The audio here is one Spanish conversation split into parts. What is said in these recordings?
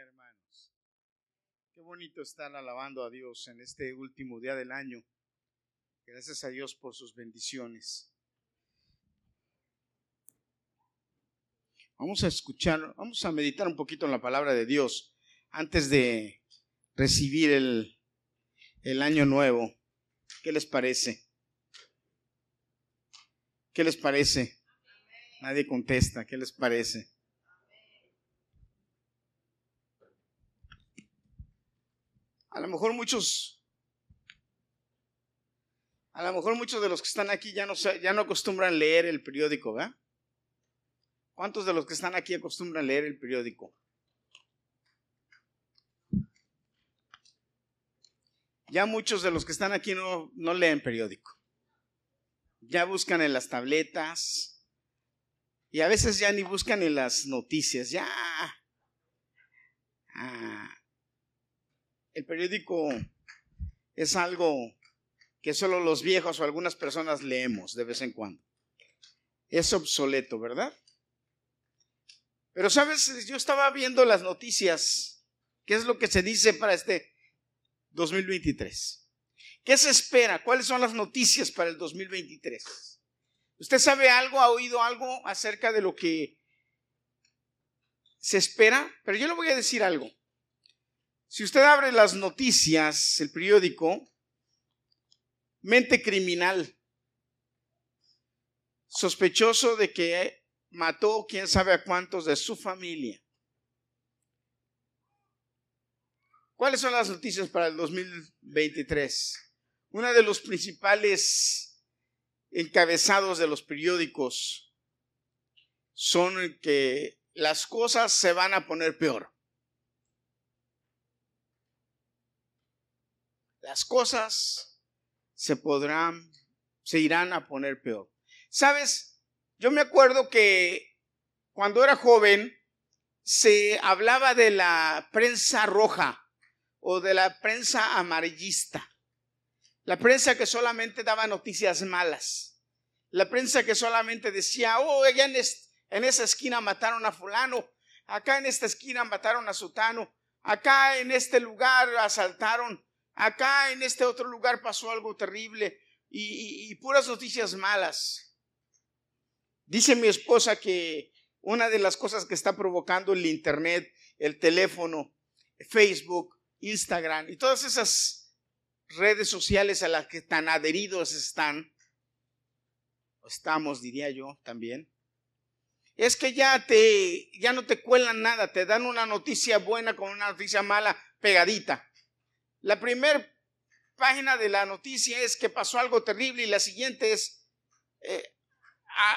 hermanos. Qué bonito estar alabando a Dios en este último día del año. Gracias a Dios por sus bendiciones. Vamos a escuchar, vamos a meditar un poquito en la palabra de Dios antes de recibir el, el año nuevo. ¿Qué les parece? ¿Qué les parece? Nadie contesta. ¿Qué les parece? A lo mejor muchos, a lo mejor muchos de los que están aquí ya no, ya no acostumbran leer el periódico, ¿verdad? ¿Cuántos de los que están aquí acostumbran leer el periódico? Ya muchos de los que están aquí no, no leen periódico. Ya buscan en las tabletas y a veces ya ni buscan en las noticias. Ya. El periódico es algo que solo los viejos o algunas personas leemos de vez en cuando. Es obsoleto, ¿verdad? Pero sabes, yo estaba viendo las noticias, qué es lo que se dice para este 2023. ¿Qué se espera? ¿Cuáles son las noticias para el 2023? ¿Usted sabe algo, ha oído algo acerca de lo que se espera? Pero yo le voy a decir algo. Si usted abre las noticias, el periódico, mente criminal, sospechoso de que mató quién sabe a cuántos de su familia. ¿Cuáles son las noticias para el 2023? Una de los principales encabezados de los periódicos son que las cosas se van a poner peor. Las cosas se podrán, se irán a poner peor. Sabes, yo me acuerdo que cuando era joven se hablaba de la prensa roja o de la prensa amarillista. La prensa que solamente daba noticias malas. La prensa que solamente decía, oh, allá en, esa esquina mataron a fulano, acá en esta esquina mataron a sutano, acá en este lugar asaltaron Acá en este otro lugar pasó algo terrible y, puras noticias malas. Dice mi esposa que una de las cosas que está provocando el Internet, el teléfono, Facebook, Instagram y todas esas redes sociales a las que tan adheridos están, estamos, diría yo también, es que ya te, ya no te cuelan nada, te dan una noticia buena con una noticia mala pegadita. La primera página de la noticia es que pasó algo terrible y la siguiente es eh,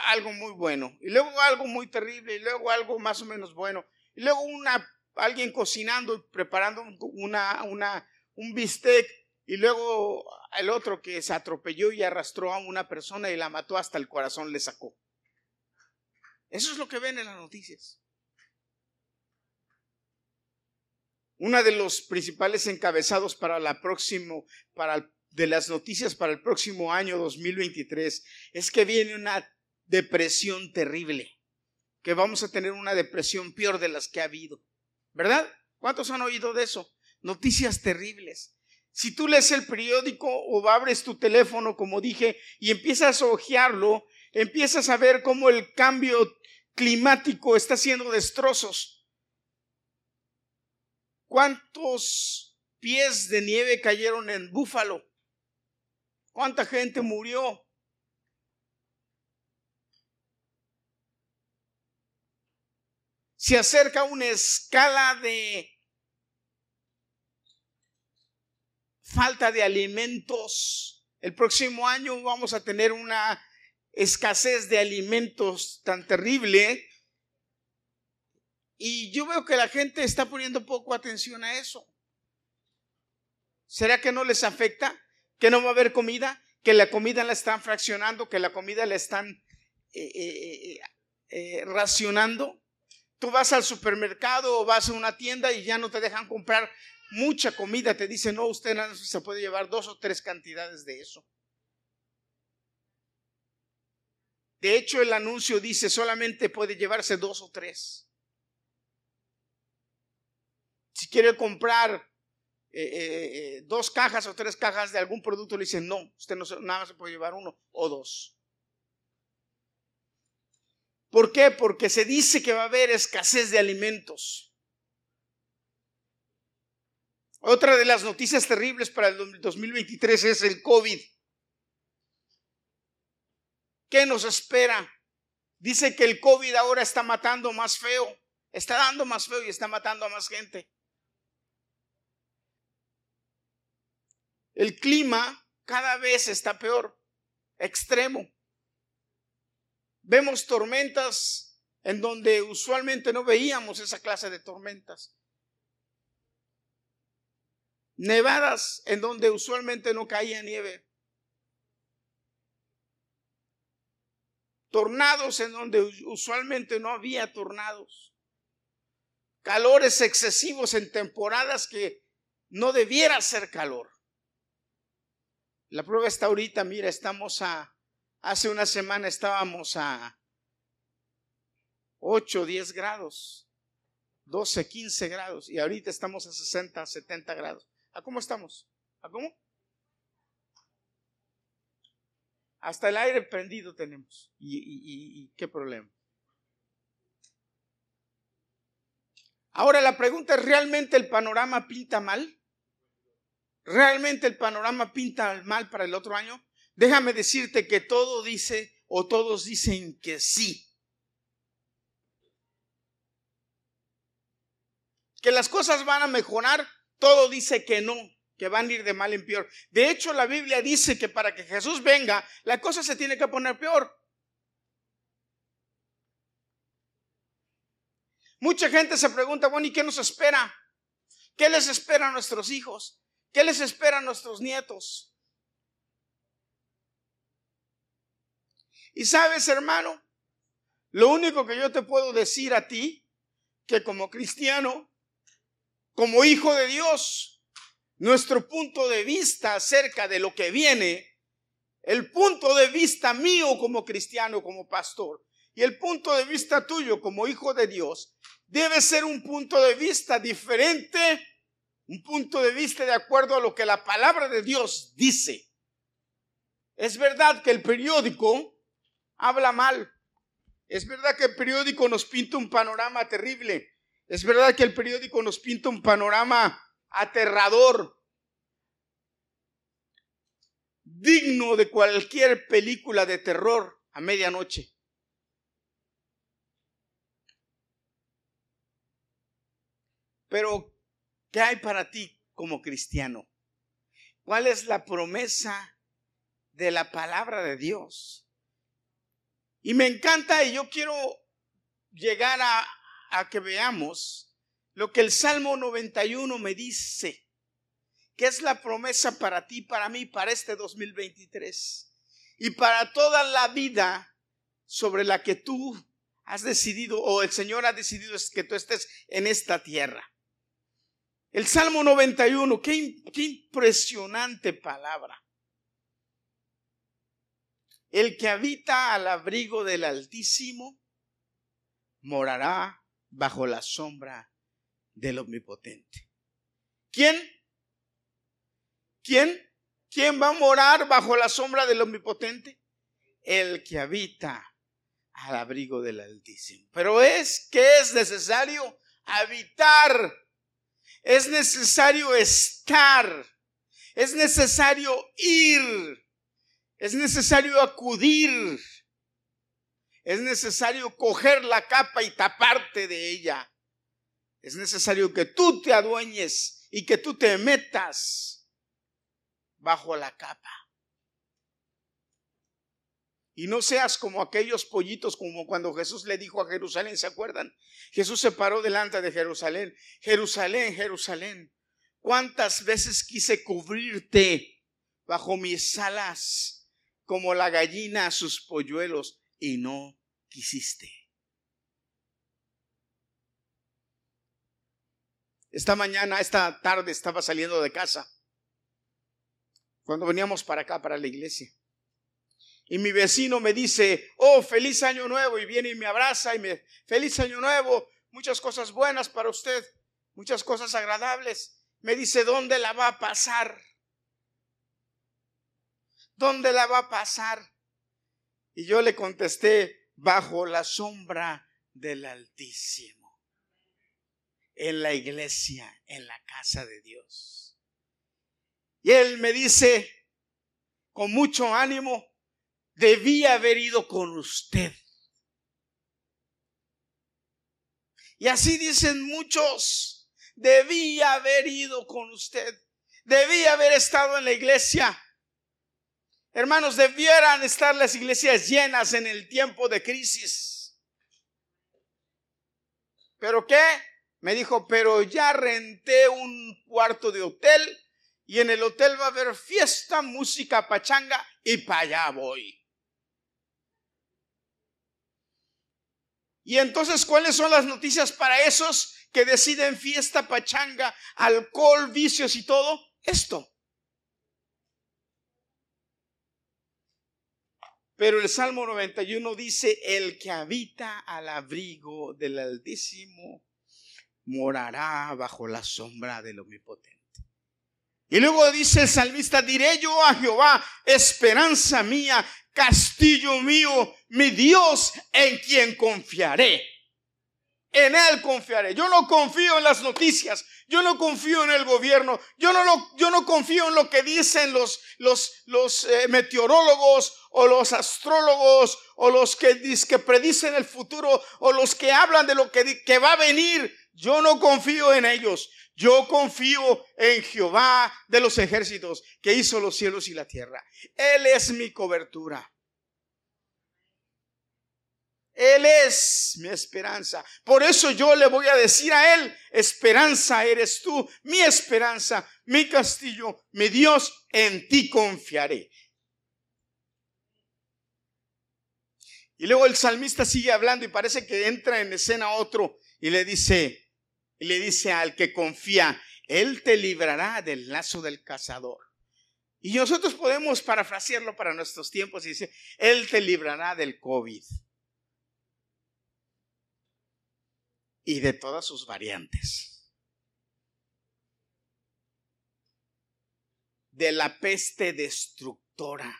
algo muy bueno. Y luego algo muy terrible y luego algo más o menos bueno. Y luego una, alguien cocinando y preparando una, una, un bistec y luego el otro que se atropelló y arrastró a una persona y la mató hasta el corazón le sacó. Eso es lo que ven en las noticias. Una de los principales encabezados para la próximo, para de las noticias para el próximo año 2023 es que viene una depresión terrible, que vamos a tener una depresión peor de las que ha habido. ¿Verdad? ¿Cuántos han oído de eso? Noticias terribles. Si tú lees el periódico o abres tu teléfono, como dije, y empiezas a hojearlo, empiezas a ver cómo el cambio climático está haciendo destrozos ¿Cuántos pies de nieve cayeron en Búfalo? ¿Cuánta gente murió? Se acerca una escala de falta de alimentos. El próximo año vamos a tener una escasez de alimentos tan terrible y yo veo que la gente está poniendo poco atención a eso. ¿Será que no les afecta? ¿Que no va a haber comida? ¿Que la comida la están fraccionando? ¿Que la comida la están eh, eh, eh, racionando? Tú vas al supermercado o vas a una tienda y ya no te dejan comprar mucha comida. Te dicen, no, usted se puede llevar dos o tres cantidades de eso. De hecho, el anuncio dice solamente puede llevarse dos o tres. Quiere comprar eh, eh, dos cajas o tres cajas de algún producto, le dicen, no, usted no, nada se puede llevar uno o dos. ¿Por qué? Porque se dice que va a haber escasez de alimentos. Otra de las noticias terribles para el 2023 es el COVID. ¿Qué nos espera? Dice que el COVID ahora está matando más feo, está dando más feo y está matando a más gente. El clima cada vez está peor, extremo. Vemos tormentas en donde usualmente no veíamos esa clase de tormentas. Nevadas en donde usualmente no caía nieve. Tornados en donde usualmente no había tornados. Calores excesivos en temporadas que no debiera ser calor. La prueba está ahorita, mira, estamos a, hace una semana estábamos a 8, 10 grados, 12, 15 grados, y ahorita estamos a 60, 70 grados. ¿A cómo estamos? ¿A cómo? Hasta el aire prendido tenemos. y qué problema? Ahora la pregunta es, ¿realmente el panorama pinta mal? ¿Realmente el panorama pinta mal para el otro año? Déjame decirte que todo dice o todos dicen que sí. Que las cosas van a mejorar, todo dice que no, que van a ir de mal en peor. De hecho, la Biblia dice que para que Jesús venga, la cosa se tiene que poner peor. Mucha gente se pregunta, bueno, ¿y qué nos espera? ¿Qué les espera a nuestros hijos? ¿Qué les espera a nuestros nietos? Y sabes, hermano, lo único que yo te puedo decir a ti, que como cristiano, como hijo de Dios, nuestro punto de vista acerca de lo que viene, el punto de vista mío como cristiano, como pastor, y el punto de vista tuyo como hijo de Dios, debe ser un punto de vista diferente un punto de vista de acuerdo a lo que la palabra de Dios dice. Es verdad que el periódico habla mal. Es verdad que el periódico nos pinta un panorama terrible. Es verdad que el periódico nos pinta un panorama aterrador, digno de cualquier película de terror a medianoche. Pero ¿Qué hay para ti como cristiano? ¿Cuál es la promesa de la palabra de Dios? Y me encanta y yo quiero llegar a, que veamos lo que el Salmo 91 me dice, que es la promesa para ti, para mí, para este 2023 y para toda la vida sobre la que tú has decidido o el Señor ha decidido que tú estés en esta tierra. El Salmo 91, qué, qué impresionante palabra. El que habita al abrigo del Altísimo morará bajo la sombra del Omnipotente. ¿Quién? ¿Quién? ¿Quién va a morar bajo la sombra del Omnipotente? El que habita al abrigo del Altísimo. Pero es que es necesario habitar es necesario estar, es necesario ir, es necesario acudir, es necesario coger la capa y taparte de ella. Es necesario que tú te adueñes y que tú te metas bajo la capa. Y no seas como aquellos pollitos, como cuando Jesús le dijo a Jerusalén, ¿se acuerdan? Jesús se paró delante de Jerusalén. Jerusalén, Jerusalén, ¿cuántas veces quise cubrirte bajo mis alas como la gallina a sus polluelos y no quisiste? Esta mañana, esta tarde estaba saliendo de casa cuando veníamos para acá, para la iglesia y mi vecino me dice, oh, feliz año nuevo, y viene y me abraza y me, feliz año nuevo, muchas cosas buenas para usted. muchas cosas agradables. Me dice, ¿dónde la va a pasar? ¿Dónde la va a pasar? Y yo le contesté, bajo la sombra del Altísimo, en la iglesia, en la casa de Dios. Y él me dice, con mucho ánimo, debía haber ido con usted. Y así dicen muchos, debía haber ido con usted, debía haber estado en la iglesia. Hermanos, debieran estar las iglesias llenas en el tiempo de crisis. ¿Pero qué? Me dijo, pero ya renté un cuarto de hotel y en el hotel va a haber fiesta, música, pachanga y para allá voy. Y entonces, ¿cuáles son las noticias para esos que deciden fiesta, pachanga, alcohol, vicios y todo? Esto. Pero el Salmo 91 dice, el que habita al abrigo del Altísimo morará bajo la sombra del Omnipotente. Y luego dice el salmista, diré yo a Jehová, esperanza mía, mío, mi Dios en quien confiaré. En Él confiaré. Yo no confío en las noticias. Yo no confío en el gobierno. Yo no, lo, yo no confío en lo que dicen los, los, los eh, meteorólogos o los astrólogos o los que, que predicen el futuro o los que hablan de lo que, que va a venir. Yo no confío en ellos. Yo confío en Jehová de los ejércitos que hizo los cielos y la tierra. Él es mi cobertura. Él es mi esperanza. Por eso yo le voy a decir a Él, esperanza eres tú, mi esperanza, mi castillo, mi Dios, en ti confiaré. Y luego el salmista sigue hablando y parece que entra en escena otro y le dice, y le dice al que confía, Él te librará del lazo del cazador. Y nosotros podemos parafrasearlo para nuestros tiempos y dice, Él te librará del COVID. Y de todas sus variantes. De la peste destructora.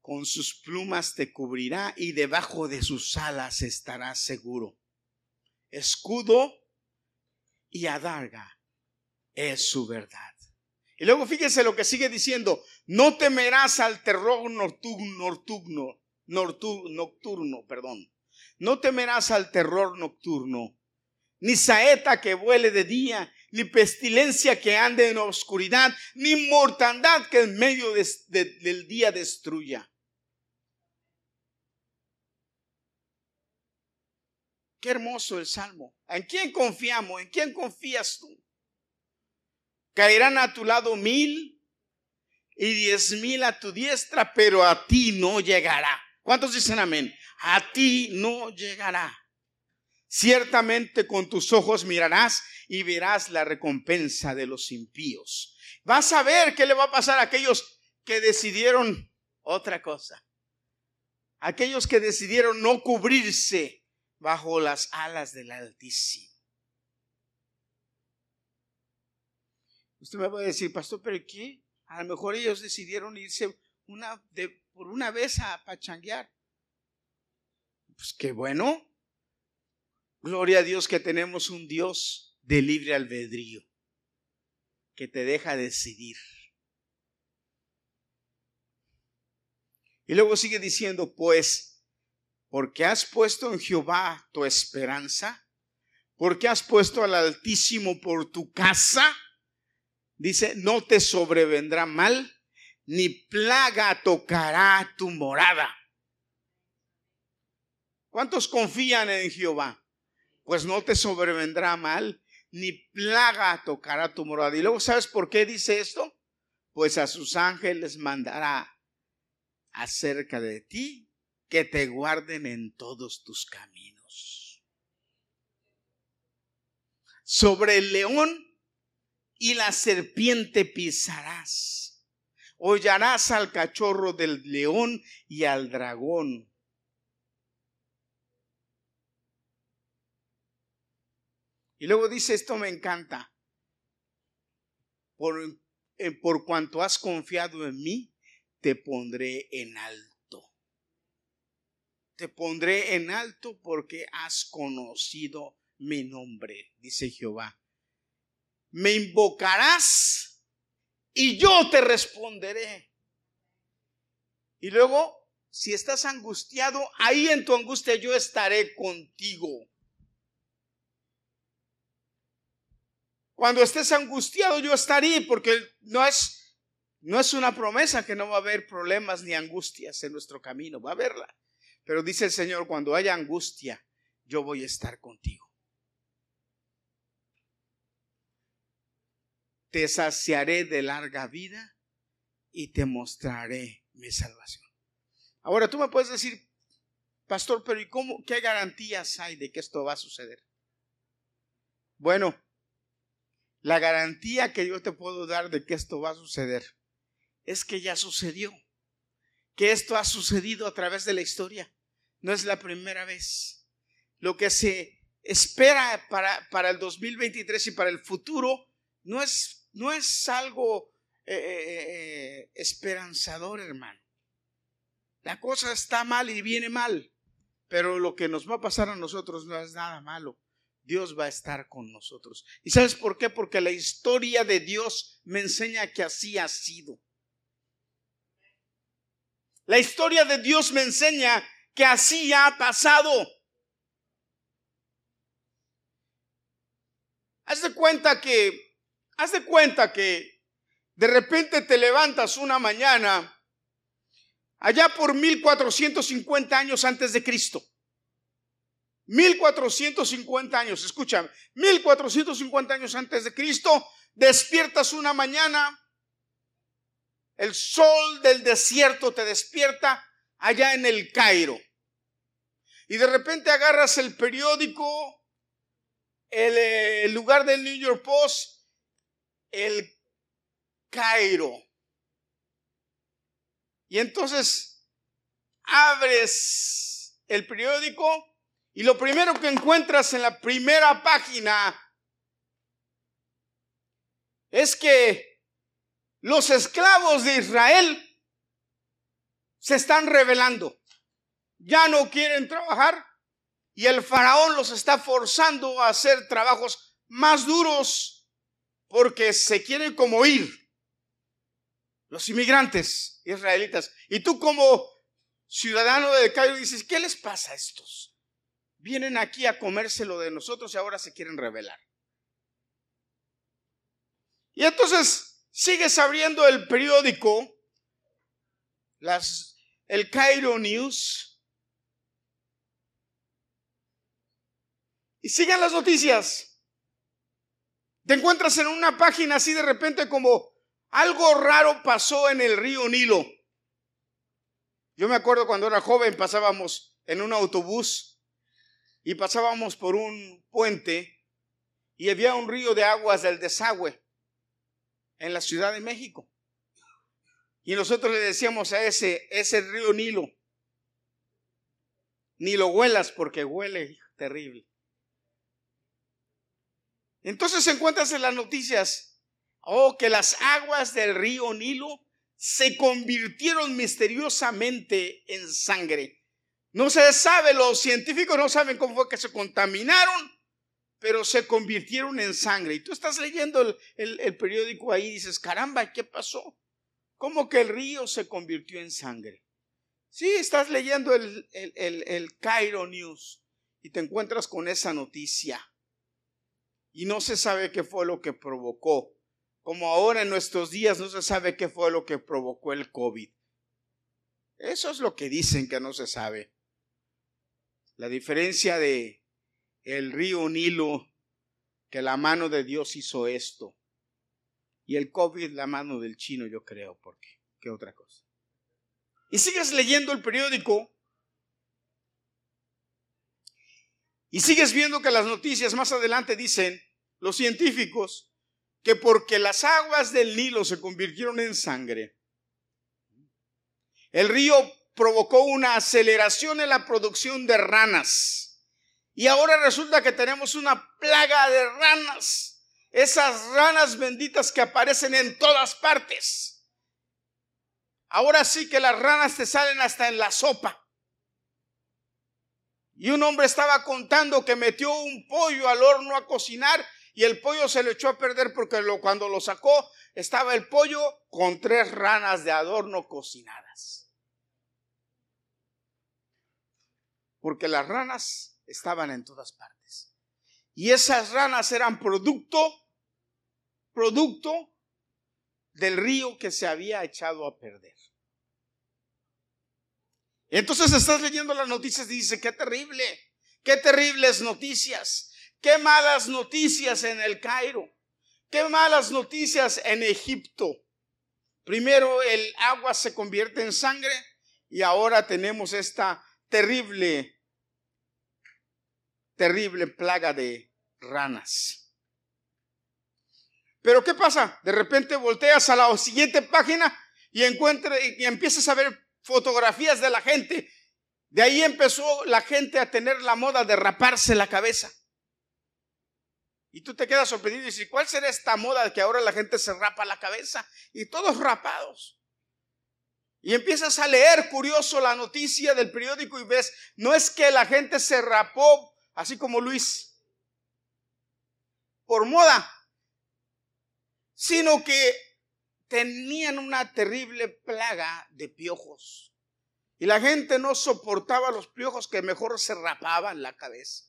Con sus plumas te cubrirá y debajo de sus alas estarás seguro escudo y adarga es su verdad. Y luego fíjese lo que sigue diciendo, no temerás al terror nocturno, nocturno, nocturno, perdón. No temerás al terror nocturno, ni saeta que vuele de día, ni pestilencia que ande en oscuridad, ni mortandad que en medio del día destruya. Qué hermoso el salmo. ¿En quién confiamos? ¿En quién confías tú? Caerán a tu lado mil y diez mil a tu diestra, pero a ti no llegará. ¿Cuántos dicen amén? A ti no llegará. Ciertamente con tus ojos mirarás y verás la recompensa de los impíos. Vas a ver qué le va a pasar a aquellos que decidieron otra cosa. Aquellos que decidieron no cubrirse bajo las alas del Altísimo. Usted me va a decir, pastor, pero ¿qué? A lo mejor ellos decidieron irse una, por una vez a pachanguear. Pues qué bueno. Gloria a Dios que tenemos un Dios de libre albedrío, que te deja decidir. Y luego sigue diciendo, pues porque has puesto en Jehová tu esperanza, porque has puesto al Altísimo por tu casa, dice, no te sobrevendrá mal, ni plaga tocará tu morada. ¿Cuántos confían en Jehová? Pues no te sobrevendrá mal, ni plaga tocará tu morada. Y luego, ¿sabes por qué dice esto? Pues a sus ángeles mandará acerca de ti que te guarden en todos tus caminos. Sobre el león y la serpiente pisarás. Hollarás al cachorro del león y al dragón. Y luego dice, esto me encanta. Por, por cuanto has confiado en mí, te pondré en alto. Te pondré en alto porque has conocido mi nombre, dice Jehová. Me invocarás y yo te responderé. Y luego, si estás angustiado, ahí en tu angustia yo estaré contigo. Cuando estés angustiado, yo estaré, porque no es, no es una promesa que no va a haber problemas ni angustias en nuestro camino, va a haberla. Pero dice el Señor, cuando haya angustia, yo voy a estar contigo. Te saciaré de larga vida y te mostraré mi salvación. Ahora tú me puedes decir, pastor, pero ¿y cómo, qué garantías hay de que esto va a suceder? Bueno, la garantía que yo te puedo dar de que esto va a suceder es que ya sucedió, que esto ha sucedido a través de la historia. No es la primera vez. Lo que se espera para, para el 2023 y para el futuro no es, no es algo eh, eh, eh, esperanzador, hermano. La cosa está mal y viene mal, pero lo que nos va a pasar a nosotros no es nada malo. Dios va a estar con nosotros. ¿Y sabes por qué? Porque la historia de Dios me enseña que así ha sido. La historia de Dios me enseña que así ha pasado. Haz de cuenta que, haz de cuenta que de repente te levantas una mañana allá por 1450 años antes de Cristo. 1450 años, escúchame, 1450 años antes de Cristo, despiertas una mañana, el sol del desierto te despierta allá en el Cairo. Y de repente agarras el periódico, el, eh, el lugar del New York Post, el Cairo. Y entonces abres el periódico y lo primero que encuentras en la primera página es que los esclavos de Israel se están rebelando. Ya no quieren trabajar y el faraón los está forzando a hacer trabajos más duros porque se quieren como ir. Los inmigrantes israelitas. Y tú como ciudadano de Cairo dices, ¿qué les pasa a estos? Vienen aquí a comérselo de nosotros y ahora se quieren rebelar. Y entonces sigues abriendo el periódico, las, el Cairo News, y siguen las noticias. Te encuentras en una página así de repente como algo raro pasó en el río Nilo. Yo me acuerdo cuando era joven pasábamos en un autobús y pasábamos por un puente y había un río de aguas del desagüe en la Ciudad de México. Y nosotros le decíamos a ese, ese río Nilo, ni lo huelas porque huele terrible. Entonces encuentras en las noticias, oh, que las aguas del río Nilo se convirtieron misteriosamente en sangre. No se sabe, los científicos no saben cómo fue que se contaminaron, pero se convirtieron en sangre. Y tú estás leyendo el, periódico ahí y dices, caramba, ¿qué pasó? ¿Cómo que el río se convirtió en sangre? Sí, estás leyendo el, el, el Cairo News y te encuentras con esa noticia. Y no se sabe qué fue lo que provocó. Como ahora en nuestros días no se sabe qué fue lo que provocó el COVID. Eso es lo que dicen que no se sabe. La diferencia de el río Nilo, que la mano de Dios hizo esto, y el COVID, la mano del chino, yo creo, porque, ¿qué otra cosa? Y sigues leyendo el periódico y sigues viendo que las noticias más adelante dicen, los científicos, que porque las aguas del Nilo se convirtieron en sangre, el río provocó una aceleración en la producción de ranas Y ahora resulta que tenemos una plaga de ranas. Esas ranas benditas que aparecen en todas partes. Ahora sí que las ranas te salen hasta en la sopa. Y un hombre estaba contando que metió un pollo al horno a cocinar y el pollo se le echó a perder porque cuando lo sacó estaba el pollo con tres ranas de adorno cocinadas. Porque las ranas estaban en todas partes. Y esas ranas eran producto, producto del río que se había echado a perder. Entonces estás leyendo las noticias y dice, qué terrible, qué terribles noticias, qué malas noticias en el Cairo, qué malas noticias en Egipto. Primero el agua se convierte en sangre y ahora tenemos esta terrible terrible plaga de ranas. Pero ¿qué pasa? De repente volteas a la siguiente página y encuentras y empiezas a ver fotografías de la gente. De ahí empezó la gente a tener la moda de raparse la cabeza. Y tú te quedas sorprendido y dices, ¿cuál será esta moda que ahora la gente se rapa la cabeza? Y todos rapados. Y empiezas a leer curioso la noticia del periódico y ves, no es que la gente se rapó así como Luis, por moda, sino que tenían una terrible plaga de piojos. Y la gente no soportaba los piojos que mejor se rapaban la cabeza.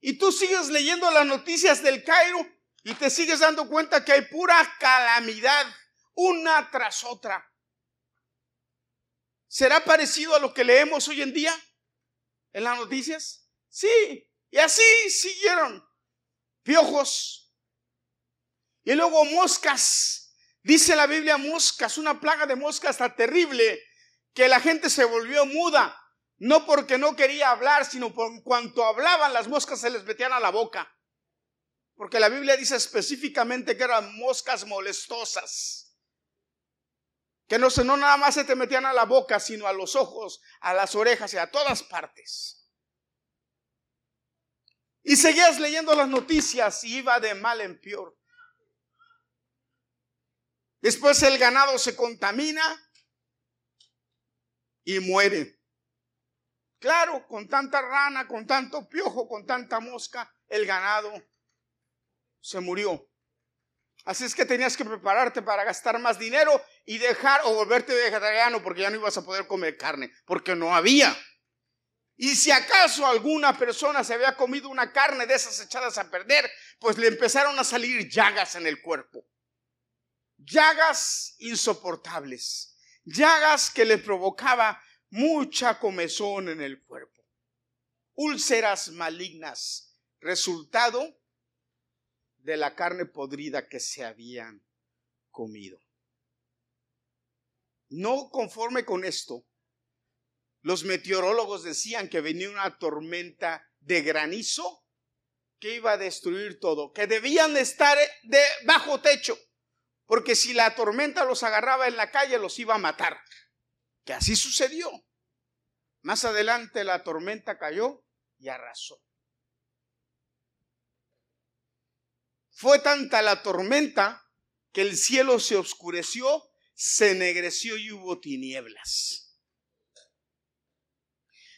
Y tú sigues leyendo las noticias del Cairo y te sigues dando cuenta que hay pura calamidad, una tras otra. ¿Será parecido a lo que leemos hoy en día? en las noticias? Sí, y así siguieron. Piojos. Y luego moscas. Dice la Biblia moscas, una plaga de moscas tan terrible que la gente se volvió muda. No porque no quería hablar, sino por cuanto hablaban las moscas se les metían a la boca. Porque la Biblia dice específicamente que eran moscas molestosas. Que no, no nada más se te metían a la boca, sino a los ojos, a las orejas y a todas partes. Y seguías leyendo las noticias y iba de mal en peor. Después el ganado se contamina y muere. Claro, con tanta rana, con tanto piojo, con tanta mosca, el ganado se murió. Así es que tenías que prepararte para gastar más dinero y dejar o volverte vegetariano porque ya no ibas a poder comer carne, porque no había. Y si acaso alguna persona se había comido una carne de esas echadas a perder, pues le empezaron a salir llagas en el cuerpo. Llagas insoportables. Llagas que le provocaba mucha comezón en el cuerpo. Úlceras malignas. Resultado de la carne podrida que se habían comido. No conforme con esto, los meteorólogos decían que venía una tormenta de granizo que iba a destruir todo, que debían estar de bajo techo, porque si la tormenta los agarraba en la calle los iba a matar. Que así sucedió. Más adelante la tormenta cayó y arrasó. Fue tanta la tormenta que el cielo se oscureció, se ennegreció y hubo tinieblas.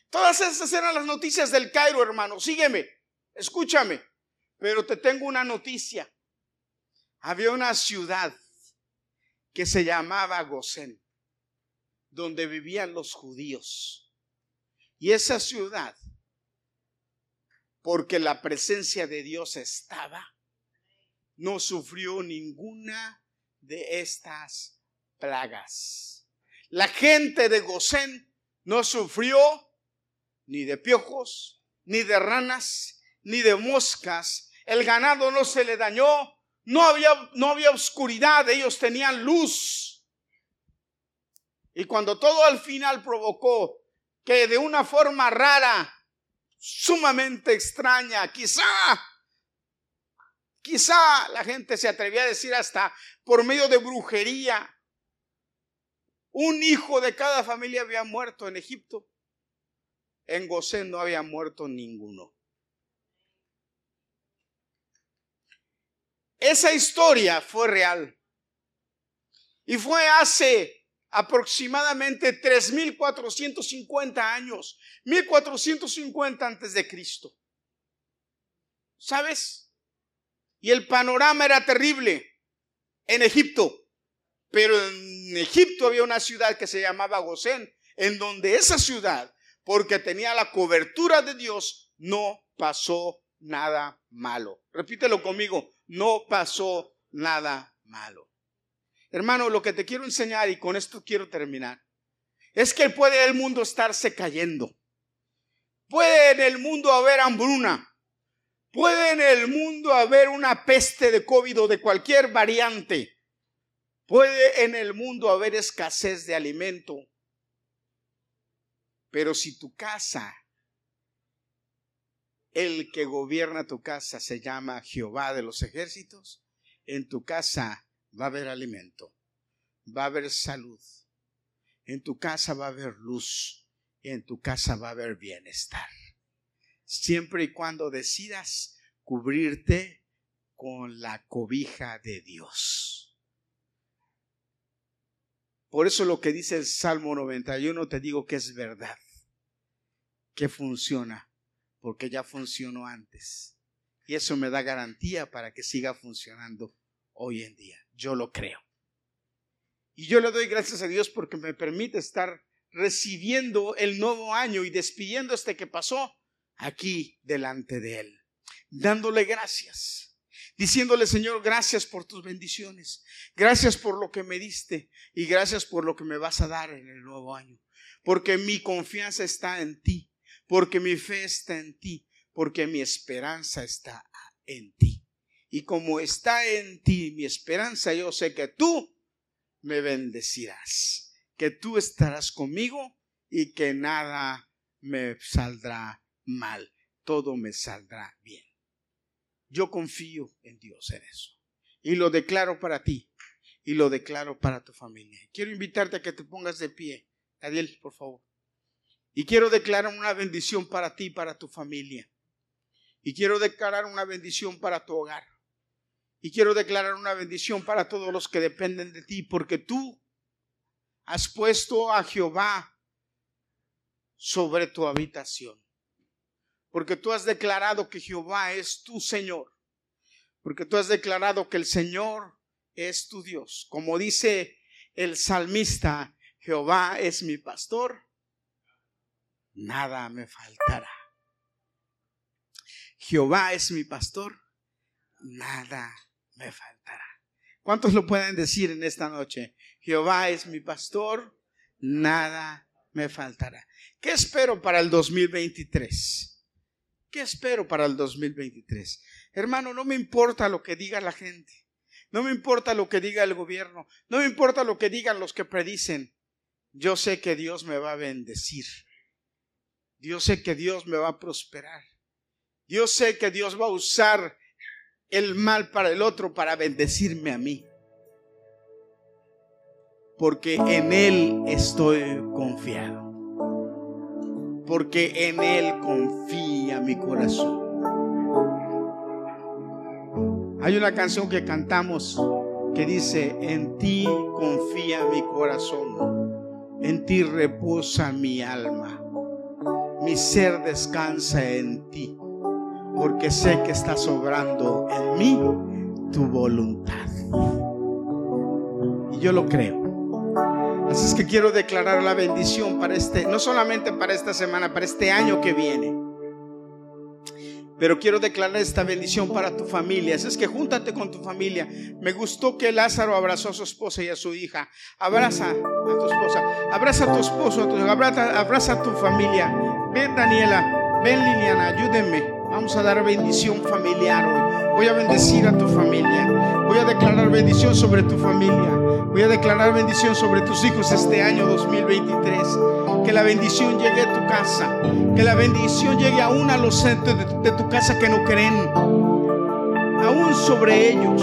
Todas esas eran las noticias del Cairo, hermano. Sígueme, escúchame. Pero te tengo una noticia. Había una ciudad que se llamaba Gosén, donde vivían los judíos. Y esa ciudad, porque la presencia de Dios estaba, no sufrió ninguna de estas plagas. La gente de Gosén no sufrió ni de piojos, ni de ranas, ni de moscas. El ganado no se le dañó, no había, no había oscuridad, ellos tenían luz. Y cuando todo al final provocó que de una forma rara, sumamente extraña, quizá Quizá la gente se atrevía a decir hasta por medio de brujería. Un hijo de cada familia había muerto en Egipto. en Gosén no había muerto ninguno. Esa historia fue real. Y fue hace aproximadamente 3.450 años, 1.450 antes de Cristo. ¿Sabes? Y el panorama era terrible en Egipto. Pero en Egipto había una ciudad que se llamaba Gosén, en donde esa ciudad, porque tenía la cobertura de Dios, no pasó nada malo. Repítelo conmigo, no pasó nada malo. Hermano, lo que te quiero enseñar y con esto quiero terminar, es que puede el mundo estarse cayendo. Puede en el mundo haber hambruna. Puede en el mundo haber una peste de COVID o de cualquier variante. Puede en el mundo haber escasez de alimento. Pero si tu casa, el que gobierna tu casa se llama Jehová de los ejércitos, en tu casa va a haber alimento, va a haber salud, en tu casa va a haber luz, en tu casa va a haber bienestar. Siempre y cuando decidas cubrirte con la cobija de Dios. Por eso lo que dice el Salmo 91 te digo que es verdad, que funciona, porque ya funcionó antes. Y eso me da garantía para que siga funcionando hoy en día. Yo lo creo. Y yo le doy gracias a Dios porque me permite estar recibiendo el nuevo año y despidiendo este que pasó aquí delante de Él, dándole gracias diciéndole, Señor, gracias por tus bendiciones, gracias por lo que me diste y gracias por lo que me vas a dar en el nuevo año. Porque mi confianza está en ti, porque mi fe está en ti, porque mi esperanza está en ti. Y como está en ti mi esperanza, yo sé que tú me bendecirás, que tú estarás conmigo y que nada me saldrá mal, todo me saldrá bien. Yo confío en Dios en eso. Y lo declaro para ti. Y lo declaro para tu familia. Quiero invitarte a que te pongas de pie. Adiel, por favor. Y quiero declarar una bendición para ti y para tu familia. Y quiero declarar una bendición para tu hogar. Y quiero declarar una bendición para todos los que dependen de ti, porque tú has puesto a Jehová sobre tu habitación porque tú has declarado que Jehová es tu Señor, porque tú has declarado que el Señor es tu Dios. Como dice el salmista, Jehová es mi pastor, nada me faltará. Jehová es mi pastor, nada me faltará. ¿Cuántos lo pueden decir en esta noche? Jehová es mi pastor, nada me faltará. ¿Qué espero para el 2023? ¿Qué espero para el 2023? Hermano, no me importa lo que diga la gente. No me importa lo que diga el gobierno. No me importa lo que digan los que predicen. Yo sé que Dios me va a bendecir. Yo sé que Dios me va a prosperar. Yo sé que Dios va a usar el mal para el otro para bendecirme a mí. Porque en Él estoy confiado porque en Él mi corazón. Hay una canción que cantamos que dice, en ti confía mi corazón, en ti reposa mi alma, mi ser descansa en ti, porque sé que está sobrando en mí tu voluntad. Y yo lo creo. Así es que quiero declarar la bendición para este, no solamente para esta semana, para este año que viene. Pero quiero declarar esta bendición para tu familia. Así es que júntate con tu familia. Me gustó que Lázaro abrazó a su esposa y a su hija. Abraza a tu esposa. Abraza a tu esposo. Abraza, abraza a tu familia. Ven Daniela. Ven Liliana. Ayúdenme. Vamos a dar bendición familiar hoy. Voy a bendecir a tu familia. Voy a declarar bendición sobre tu familia. Voy a declarar bendición sobre tus hijos este año 2023. Que la bendición llegue a tu casa. Que la bendición llegue aún a los centros de, tu casa que no creen. Aún sobre ellos.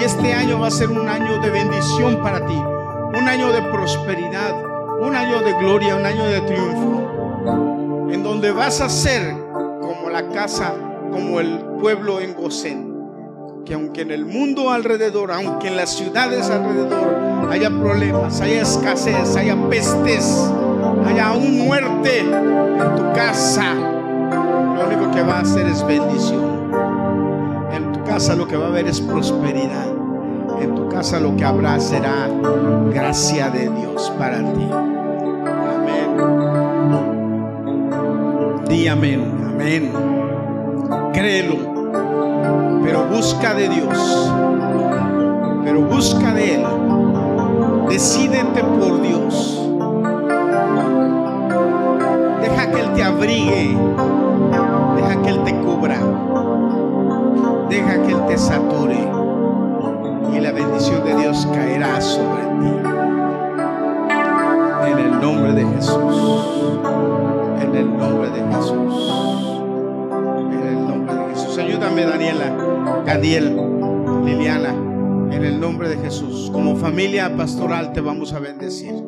Y este año va a ser un año de bendición para ti. Un año de prosperidad. Un año de gloria. Un año de triunfo. en donde vas a ser como la casa, como el pueblo en Gosén. Que aunque en el mundo alrededor, aunque en las ciudades alrededor haya problemas, haya escasez, haya pestes, haya aún muerte en tu casa, lo único que va a hacer es bendición. En tu casa lo que va a haber es prosperidad. En tu casa lo que habrá será gracia de Dios para ti. Amén. Di amén, amén. Créelo. Pero busca de Dios. Pero busca de Él. Decídete por Dios. Deja que Él te abrigue. Deja que Él te cubra. Deja que Él te sature. Y la bendición de Dios caerá sobre ti. En el nombre de Jesús. En el nombre de Jesús. Daniela, Daniel, Liliana. En el nombre de Jesús. Como familia pastoral te vamos a bendecir.